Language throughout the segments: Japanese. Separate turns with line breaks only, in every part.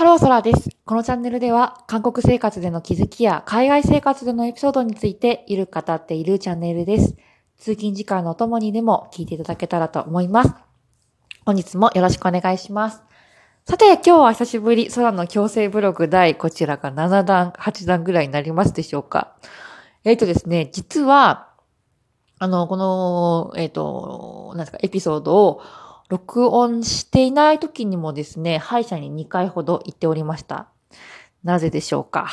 ハローソラです。このチャンネルでは、韓国生活での気づきや海外生活でのエピソードについてゆるく語っているチャンネルです。通勤時間のお供にでも聞いていただけたらと思います。本日もよろしくお願いします。さて、今日は久しぶり、空の強制ブログ第、こちらが7段、8段ぐらいになりますでしょうか。えっ、ー、とですね、実は、あの、この、えっ、ー、と、なんですか、エピソードを録音していない時にもですね、歯医者に2回ほど行っておりました。なぜでしょうか？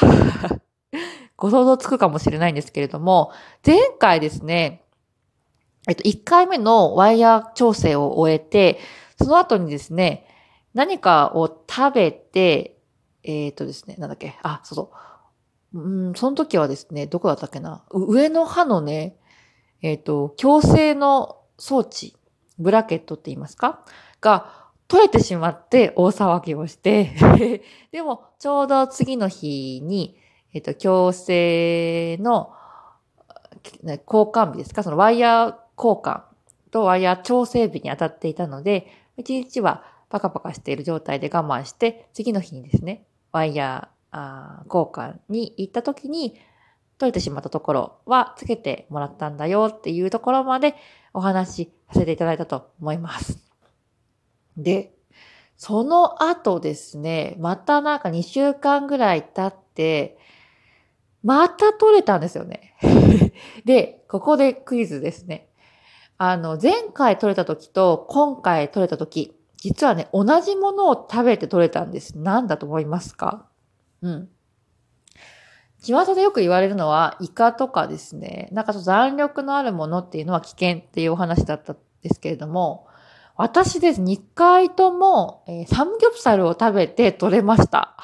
ご想像つくかもしれないんですけれども、前回ですね、えっと、1回目のワイヤー調整を終えて、その後にですね、何かを食べて、えっ、とですね、なんだっけ、あ、そうそう。うん、その時はですね、どこだったっけな？上の歯のね、えっ、と、矯正の装置ブラケットって言いますか？が取れてしまって大騒ぎをして でもちょうど次の日に、えっ、と、矯正の交換日ですか？そのワイヤー交換とワイヤー調整日に当たっていたので、一日はパカパカしている状態で我慢して、次の日にですね、ワイヤー交換に行った時に、取れてしまったところはつけてもらったんだよっていうところまでお話しさせていただいたと思います。で、その後ですね、またなんか2週間ぐらい経って、また取れたんですよね。で、ここでクイズですね。あの、前回取れた時と今回取れた時、実はね、同じものを食べて取れたんです。何だと思いますか？うん。巷でよく言われるのは、イカとかですね、なんかちょっと弾力のあるものっていうのは危険っていうお話だったんですけれども、私です。2回とも、えー、サムギョプサルを食べて取れました。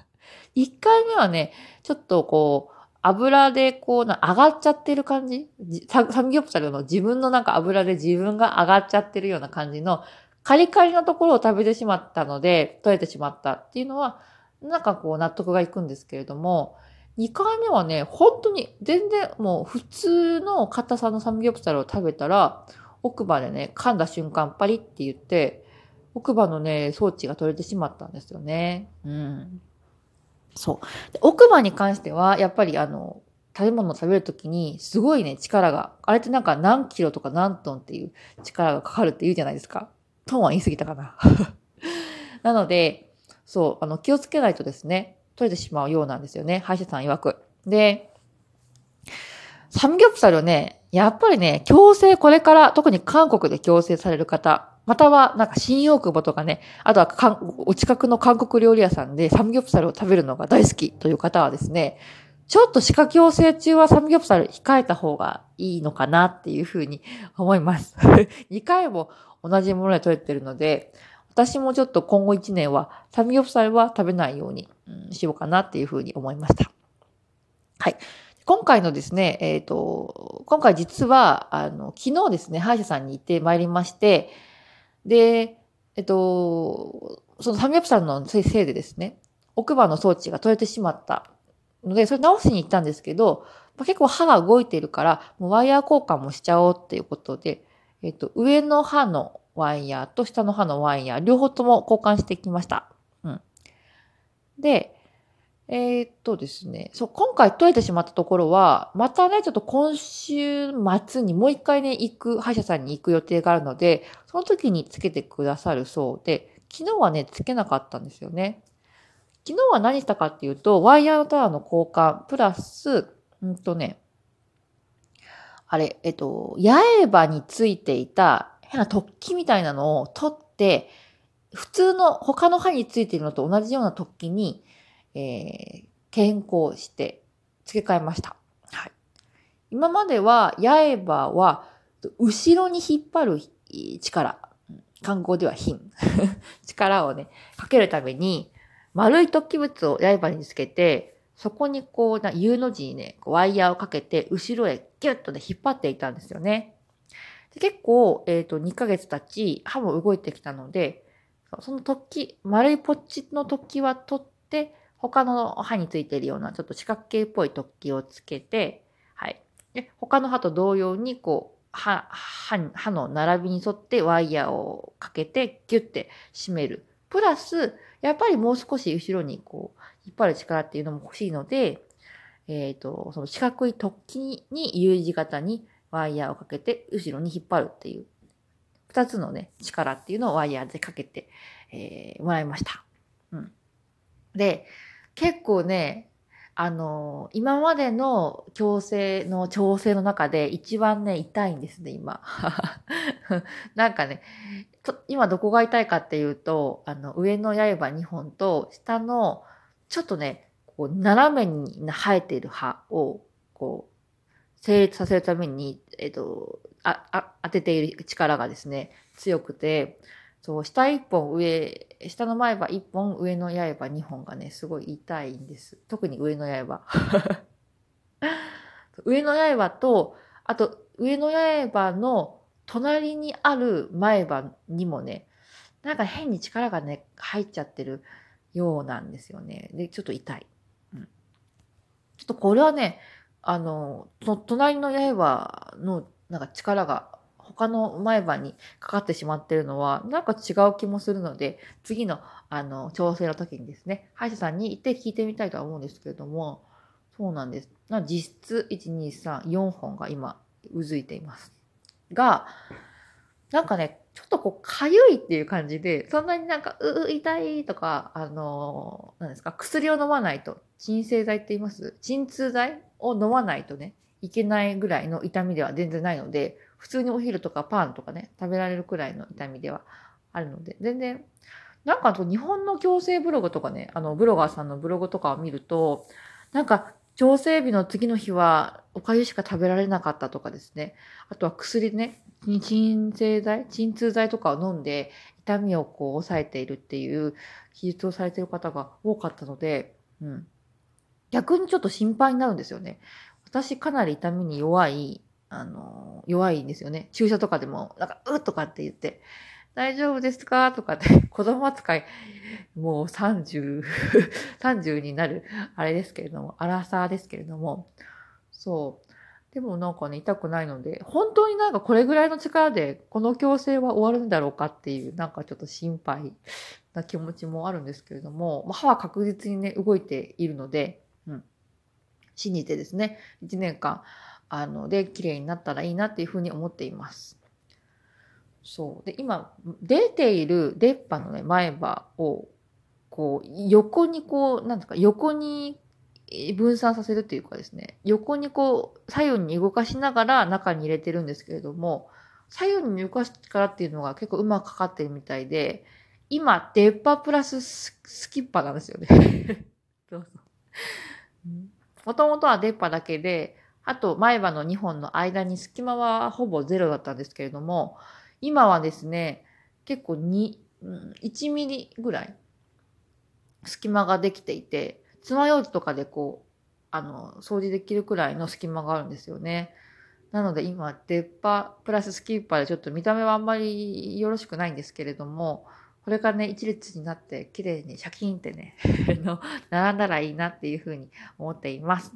1回目はね、ちょっとこう、油でこうな、上がっちゃってる感じ？サムギョプサルの自分のなんか油で自分が上がっちゃってるような感じのカリカリなところを食べてしまったので、取れてしまったっていうのは、なんかこう納得がいくんですけれども、2回目はね、本当に全然もう普通の硬さのサムギョプサルを食べたら、奥歯でね、噛んだ瞬間パリって言って、奥歯のね、装置が取れてしまったんですよね。うん。そう。奥歯に関しては、やっぱりあの、食べ物を食べるときに、すごいね、力が、あれってなんか何キロとか何トンっていう力がかかるって言うじゃないですか。トンは言い過ぎたかな。なので、そう、あの、気をつけないとですね、取れてしまうようなんですよね。歯医者さん曰く。で、サムギョプサルね、やっぱりね、強制これから、特に韓国で強制される方、またはなんか新大久保とかね、あとはかんお近くの韓国料理屋さんでサムギョプサルを食べるのが大好きという方はですね、ちょっと歯科矯正中はサムギョプサル控えた方がいいのかなっていうふうに思います。2回も同じもので取れてるので、私もちょっと今後1年はサムギョプサルは食べないように、うん、しようかなっていうふうに思いました。はい。今回のですね、えっ、ー、と、今回実は、あの、昨日ですね、歯医者さんに行ってまいりまして、で、えっと、そのサムギョプサルのせいでですね、奥歯の装置が取れてしまったので、それ直しに行ったんですけど、ま結構歯が動いているから、もうワイヤー交換もしちゃおうっていうことで、えっと、上の歯のワイヤーと下の歯のワイヤー、両方とも交換してきました。うん。で、えー、っとですね、そう、今回取れてしまったところは、またね、ちょっと今週末にもう一回ね、行く、歯医者さんに行く予定があるので、その時につけてくださるそうで、昨日はね、つけなかったんですよね。昨日は何したかっていうと、ワイヤーのタワーの交換、プラス、うんとね、あれ、えっと、八重歯についていた変な突起みたいなのを取って、普通の他の歯についているのと同じような突起に、えー、健康して付け替えました。はい。今までは八重歯は後ろに引っ張る力、観光では品、力をね、かけるために丸い突起物を刃につけて、そこにこう、な U の字にね、ワイヤーをかけて、後ろへギュッとね、引っ張っていたんですよね。で結構、えっ、ー、と、2ヶ月経ち、歯も動いてきたので、その突起、丸いポッチの突起は取って、他の歯についているようなちょっと四角形っぽい突起をつけて、はい。で、他の歯と同様に、こう、歯、歯、歯の並びに沿ってワイヤーをかけてギュッて締めるプラス、やっぱりもう少し後ろにこう、引っ張る力っていうのも欲しいので、えっ、ー、と、その四角い突起に U 字型にワイヤーをかけて、後ろに引っ張るっていう、二つのね、力っていうのをワイヤーでかけて、えー、もらいました。うん。で、結構ね、あの、今までの矯正の調整の中で一番ね、痛いんですね、今。なんかね、今どこが痛いかっていうと、あの、上の刃2本と、下の、ちょっとね、こう、斜めに生えている刃を、こう、成立させるために、えっ、と、あ、あ、当てている力がですね、強くて、そう、下一本上、下の前歯一本、上の刃二本がね、すごい痛いんです。特に上の刃。上の刃と、あと、上の刃の隣にある前歯にもね、なんか変に力がね、入っちゃってるようなんですよね。で、ちょっと痛い。うん。ちょっとこれはね、あの、隣の刃のなんか力が他の前歯にかかってしまってるのは、なんか違う気もするので、次の、あの、調整の時にですね、歯医者さんに行って聞いてみたいとは思うんですけれども、そうなんです。実質、1、2、3、4本が今、うずいています。が、なんかね、ちょっとこう、かゆいっていう感じで、そんなになんか、う、痛いとか、あの、何ですか、薬を飲まないと、鎮静剤って言います？鎮痛剤を飲まないとね、いけないぐらいの痛みでは全然ないので、普通にお昼とかパンとかね、食べられるくらいの痛みではあるので、全然、なんかあと日本の矯正ブログとかね、あの、ブロガーさんのブログとかを見ると、なんか、調整日の次の日はおかゆしか食べられなかったとかですね。あとは薬ね、鎮静剤、鎮痛剤とかを飲んで痛みをこう抑えているっていう記述をされている方が多かったので、うん。逆にちょっと心配になるんですよね。私かなり痛みに弱いあの、弱いんですよね。注射とかでも、なんか、うっとかって言って、大丈夫ですか？とかって、子供扱い、もう30、30になる、あれですけれども、アラサーですけれども、そう。でもなんかね、痛くないので、本当になんかこれぐらいの力で、この矯正は終わるんだろうかっていう、なんかちょっと心配な気持ちもあるんですけれども、まあ、歯は確実にね、動いているので、うん。信じてですね、1年間、あの、で、綺麗になったらいいなっていうふうに思っています。そう。で、今、出ている出っ歯のね、前歯を、こう、横にこう、なんですか、横に分散させるっていうかですね、横にこう、左右に動かしながら中に入れてるんですけれども、左右に動かす力っていうのが結構うまくかかってるみたいで、今、出っ歯プラススキッパなんですよね。そうそう。もともとは出っ歯だけで、あと前歯の2本の間に隙間はほぼゼロだったんですけれども、今はですね、結構2、1ミリぐらい隙間ができていて、爪楊枝とかでこう、あの、掃除できるくらいの隙間があるんですよね。なので今、出っ歯プラススキッパーでちょっと見た目はあんまりよろしくないんですけれども、これからね、一列になって綺麗にシャキーンってね の、並んだらいいなっていうふうに思っています。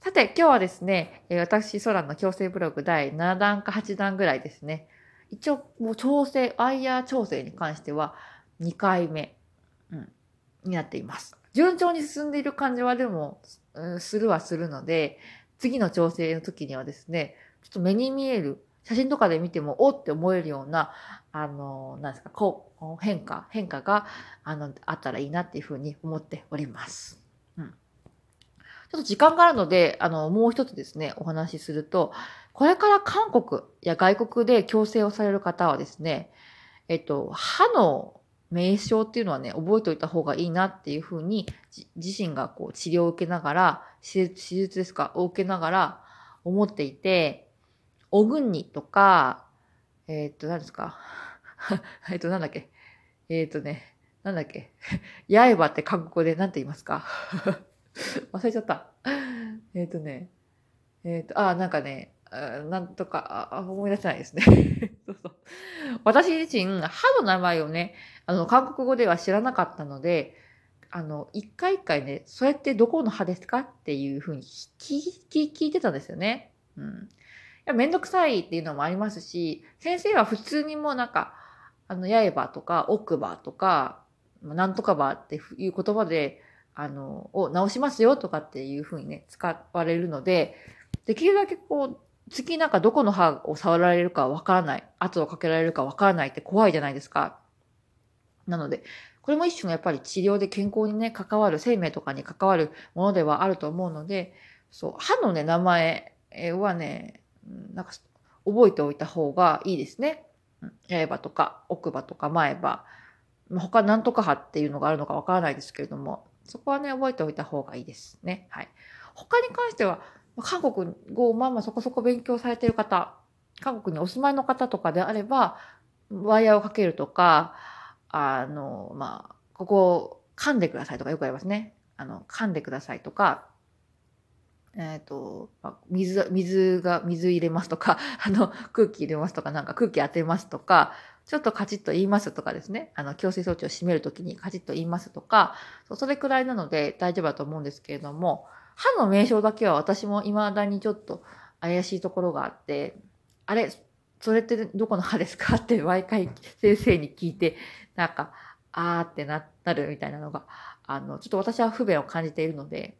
さて、今日はですね、私、空の矯正ブログ第7弾か8弾ぐらいですね。一応、もう調整、ワイヤー調整に関しては2回目、うん、になっています。順調に進んでいる感じはでも、うん、するはするので、次の調整の時にはですね、ちょっと目に見える、写真とかで見ても、おって思えるような、あの、なんですか、こう、変化、変化が、あの、あったらいいなっていうふうに思っております。ちょっと時間があるので、あの、もう一つですね、お話しすると、これから韓国や外国で矯正をされる方はですね、えっと、歯の名称っていうのはね、覚えておいた方がいいなっていうふうに、自身がこう治療を受けながら、手術ですか、を受けながら思っていて、オグンニとか、えー、っと、何ですか えっと、なんだっけえー、っとね、なんだっけ 刃って韓国語で何て言いますか？忘れちゃった。えっ、ー、とね、えっ、ー、と、あ、なんかね、なんとか、あ思い出せないですね。そうそう。私自身、歯の名前をね、あの、韓国語では知らなかったので、あの、一回一回ね、それってどこの歯ですかっていうふうに聞聞いてたんですよね。うん。いや、めんどくさいっていうのもありますし、先生は普通にもうなんか、あの、刃とか奥歯とか、なんとか歯っていう言葉で、あの、を直しますよとかっていうふうにね、使われるので、できるだけこう、次なんかどこの歯を触られるかわからない、圧をかけられるかわからないって怖いじゃないですか。なので、これも一種のやっぱり治療で健康にね、関わる、生命とかに関わるものではあると思うので、そう、歯のね、名前はね、なんか覚えておいた方がいいですね。刃とか奥歯とか前歯、他何とか歯っていうのがあるのかわからないですけれども、そこはね、覚えておいた方がいいですね。はい。他に関しては、韓国語をまあまあそこそこ勉強されている方、韓国にお住まいの方とかであれば、ワイヤーをかけるとか、あの、まあ、ここを噛んでくださいとかよく言いますね。あの、噛んでくださいとか、えっ、ー、と、水、水が、水入れますとか、あの、空気入れますとか、なんか空気当てますとか、ちょっとカチッと言いますとかですね、あの、強制装置を閉めるときにカチッと言いますとか、それくらいなので大丈夫だと思うんですけれども、歯の名称だけは私も未だにちょっと怪しいところがあって、あれ、それってどこの歯ですか？って毎回先生に聞いて、なんか、あーってなるみたいなのが、あの、ちょっと私は不便を感じているので、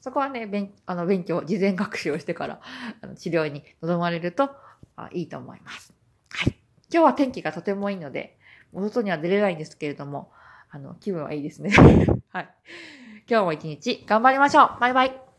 そこはね、勉あの勉強、事前学習をしてからあの治療に臨まれるとあいいと思います。はい。今日は天気がとてもいいので、外には出れないんですけれども、あの、気分はいいですね。はい。今日も一日頑張りましょうバイバイ